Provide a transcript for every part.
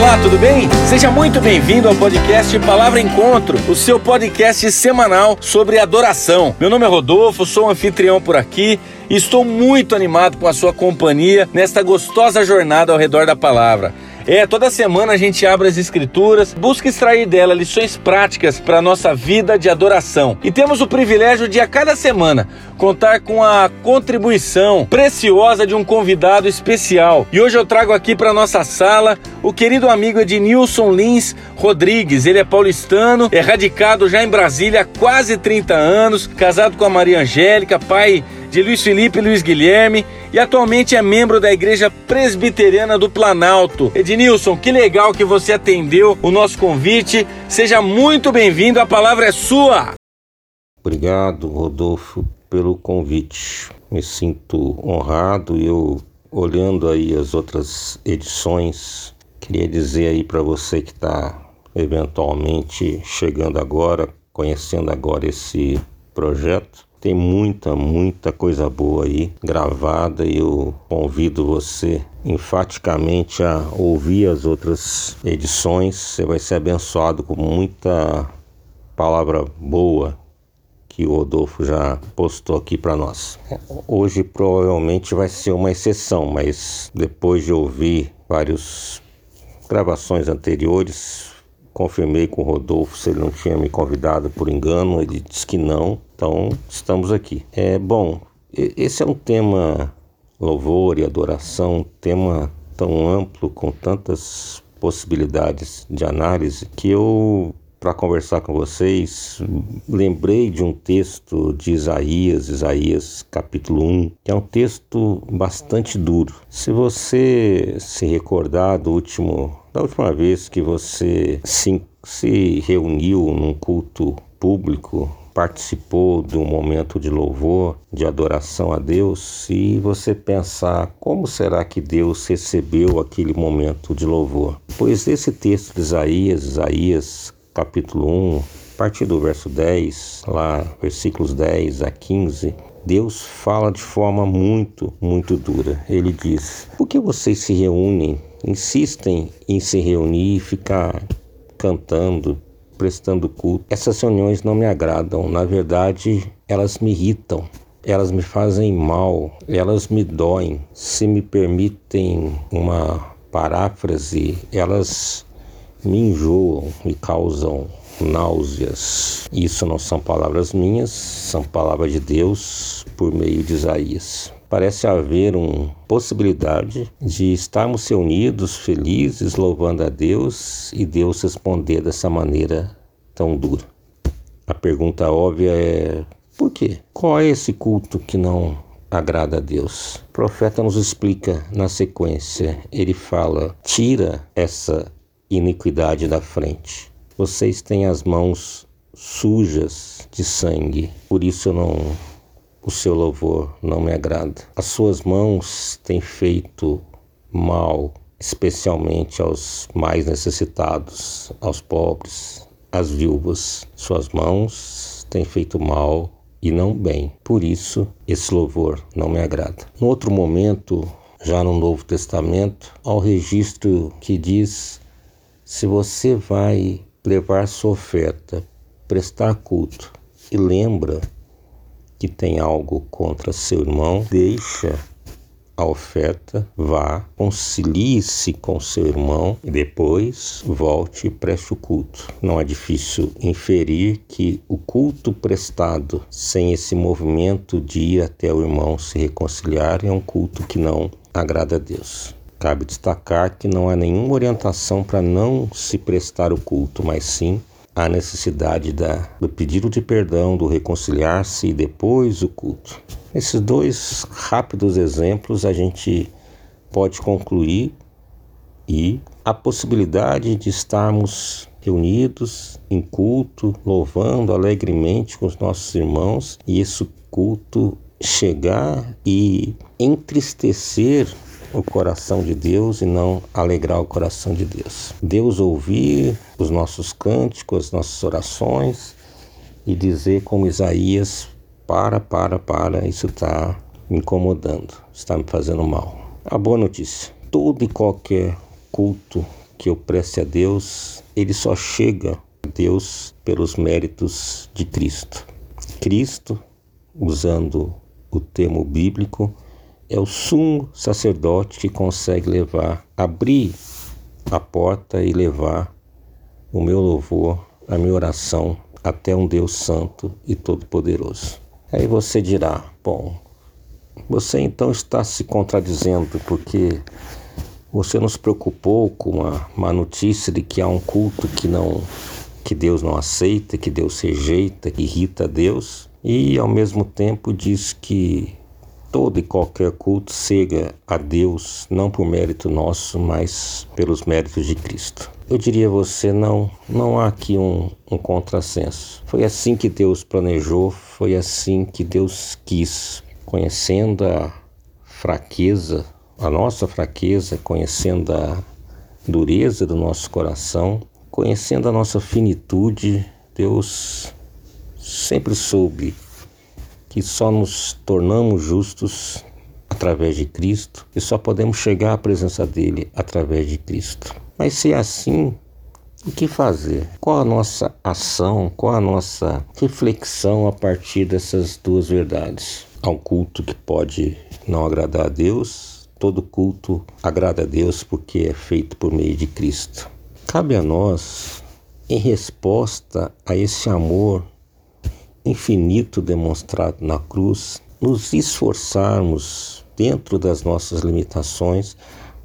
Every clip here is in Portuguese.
Olá, tudo bem? Seja muito bem-vindo ao podcast Palavra Encontro, o seu podcast semanal sobre adoração. Meu nome é Rodolfo, sou um anfitrião por aqui e estou muito animado com a sua companhia nesta gostosa jornada ao redor da palavra. É, toda semana a gente abre as escrituras, busca extrair dela lições práticas para a nossa vida de adoração. E temos o privilégio de a cada semana contar com a contribuição preciosa de um convidado especial. E hoje eu trago aqui para nossa sala o querido amigo Ednilson Lins Rodrigues. Ele é paulistano, é radicado já em Brasília há quase 30 anos, casado com a Maria Angélica, pai de Luiz Felipe e Luiz Guilherme e atualmente é membro da Igreja Presbiteriana do Planalto. Ednilson, que legal que você atendeu o nosso convite. Seja muito bem-vindo, a palavra é sua. Obrigado, Rodolfo, pelo convite. Me sinto honrado e eu olhando aí as outras edições, queria dizer aí para você que está eventualmente chegando agora, conhecendo agora esse projeto, tem muita, muita coisa boa aí gravada e eu convido você enfaticamente a ouvir as outras edições. Você vai ser abençoado com muita palavra boa que o Rodolfo já postou aqui para nós. Hoje provavelmente vai ser uma exceção, mas depois de ouvir várias gravações anteriores, confirmei com o Rodolfo se ele não tinha me convidado por engano, ele disse que não, então estamos aqui. É bom, esse é um tema louvor e adoração, um tema tão amplo, com tantas possibilidades de análise, que eu para conversar com vocês, lembrei de um texto de Isaías, Isaías capítulo 1, que é um texto bastante duro. Se você se recordar do último, da última vez que você se, se reuniu num culto público, participou de um momento de louvor, de adoração a Deus, e você pensar como será que Deus recebeu aquele momento de louvor. Pois esse texto de Isaías, Isaías capítulo 1, a partir do verso 10, lá, versículos 10 a 15, Deus fala de forma muito, muito dura. Ele diz: Por que vocês se reúnem, insistem em se reunir e ficar cantando, prestando culto? Essas reuniões não me agradam. Na verdade, elas me irritam. Elas me fazem mal, elas me doem. Se me permitem uma paráfrase, elas me enjoam, me causam náuseas. Isso não são palavras minhas, são palavras de Deus por meio de Isaías. Parece haver uma possibilidade de estarmos reunidos, felizes, louvando a Deus e Deus responder dessa maneira tão dura. A pergunta óbvia é: por quê? Qual é esse culto que não agrada a Deus? O profeta nos explica na sequência. Ele fala: tira essa iniquidade da frente. Vocês têm as mãos sujas de sangue, por isso não o seu louvor não me agrada. As suas mãos têm feito mal, especialmente aos mais necessitados, aos pobres, às viúvas. Suas mãos têm feito mal e não bem. Por isso, esse louvor não me agrada. No outro momento, já no Novo Testamento, há o registro que diz se você vai levar sua oferta, prestar culto e lembra que tem algo contra seu irmão, deixa a oferta, vá, concilie-se com seu irmão e depois volte e preste o culto. Não é difícil inferir que o culto prestado sem esse movimento de ir até o irmão se reconciliar é um culto que não agrada a Deus. Cabe destacar que não há nenhuma orientação para não se prestar o culto, mas sim a necessidade da, do pedido de perdão, do reconciliar-se e depois o culto. Esses dois rápidos exemplos a gente pode concluir e a possibilidade de estarmos reunidos em culto, louvando alegremente com os nossos irmãos e esse culto chegar e entristecer o coração de Deus e não alegrar o coração de Deus. Deus ouvir os nossos cânticos, as nossas orações e dizer como Isaías: para, para, para, isso está me incomodando, está me fazendo mal. A boa notícia: todo e qualquer culto que eu preste a Deus, ele só chega a Deus pelos méritos de Cristo. Cristo, usando o termo bíblico, é o sumo sacerdote que consegue levar, abrir a porta e levar o meu louvor, a minha oração até um Deus santo e todo-poderoso. Aí você dirá: bom, você então está se contradizendo porque você nos preocupou com uma, uma notícia de que há um culto que não que Deus não aceita, que Deus rejeita, que irrita Deus, e ao mesmo tempo diz que todo e qualquer culto chega a Deus não por mérito nosso, mas pelos méritos de Cristo. Eu diria a você, não, não há aqui um, um contrassenso. Foi assim que Deus planejou, foi assim que Deus quis, conhecendo a fraqueza, a nossa fraqueza, conhecendo a dureza do nosso coração, conhecendo a nossa finitude, Deus sempre soube que só nos tornamos justos através de Cristo e só podemos chegar à presença dele através de Cristo. Mas se é assim, o que fazer? Qual a nossa ação? Qual a nossa reflexão a partir dessas duas verdades? Há um culto que pode não agradar a Deus, todo culto agrada a Deus porque é feito por meio de Cristo. Cabe a nós, em resposta a esse amor infinito demonstrado na cruz, nos esforçarmos dentro das nossas limitações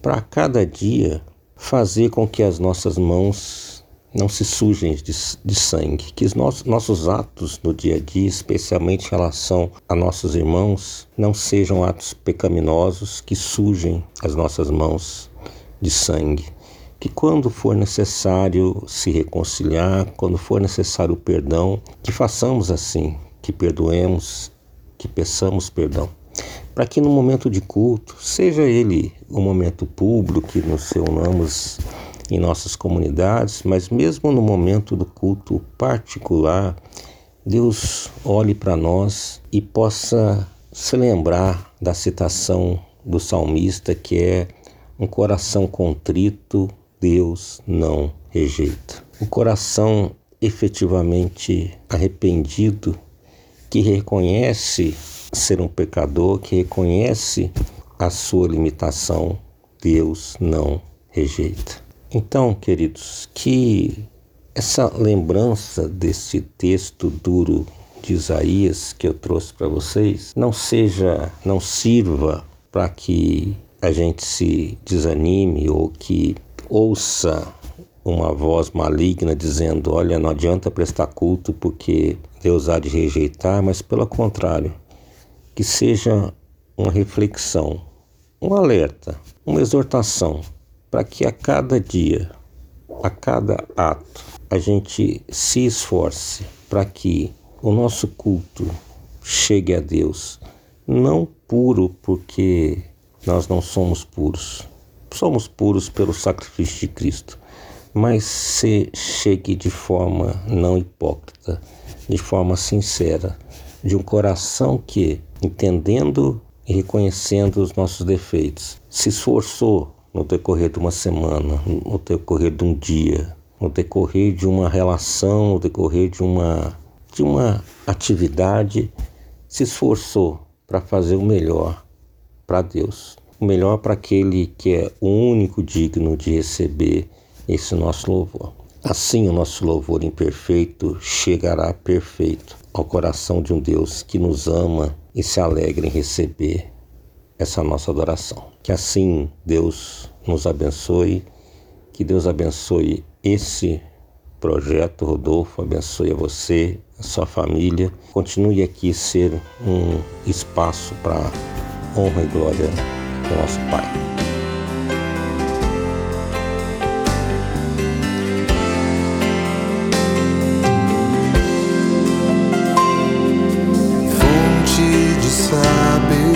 para cada dia fazer com que as nossas mãos não se sujem de, de sangue, que os nossos, nossos atos no dia a dia, especialmente em relação a nossos irmãos, não sejam atos pecaminosos que sujem as nossas mãos de sangue que quando for necessário se reconciliar, quando for necessário o perdão, que façamos assim, que perdoemos, que peçamos perdão. Para que no momento de culto, seja ele um momento público, que nos reunamos em nossas comunidades, mas mesmo no momento do culto particular, Deus olhe para nós e possa se lembrar da citação do salmista que é um coração contrito Deus não rejeita. O coração efetivamente arrependido, que reconhece ser um pecador, que reconhece a sua limitação, Deus não rejeita. Então, queridos, que essa lembrança desse texto duro de Isaías que eu trouxe para vocês não seja, não sirva para que a gente se desanime ou que ouça uma voz maligna dizendo: Olha, não adianta prestar culto porque Deus há de rejeitar, mas pelo contrário, que seja uma reflexão, um alerta, uma exortação, para que a cada dia, a cada ato, a gente se esforce para que o nosso culto chegue a Deus, não puro porque nós não somos puros, somos puros pelo sacrifício de Cristo, mas se chegue de forma não hipócrita, de forma sincera, de um coração que, entendendo e reconhecendo os nossos defeitos, se esforçou no decorrer de uma semana, no decorrer de um dia, no decorrer de uma relação, no decorrer de uma, de uma atividade, se esforçou para fazer o melhor para Deus o melhor para aquele que é o único digno de receber esse nosso louvor. Assim, o nosso louvor imperfeito chegará perfeito ao coração de um Deus que nos ama e se alegra em receber essa nossa adoração. Que assim Deus nos abençoe, que Deus abençoe esse projeto, Rodolfo, abençoe a você, a sua família. Continue aqui ser um espaço para honra e glória do nosso Pai. Fonte de sabedoria,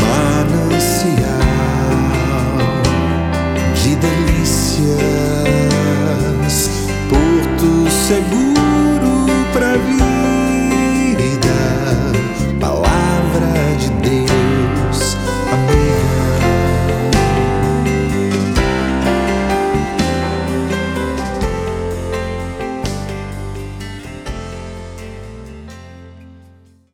manancial de delícias, porto seguro.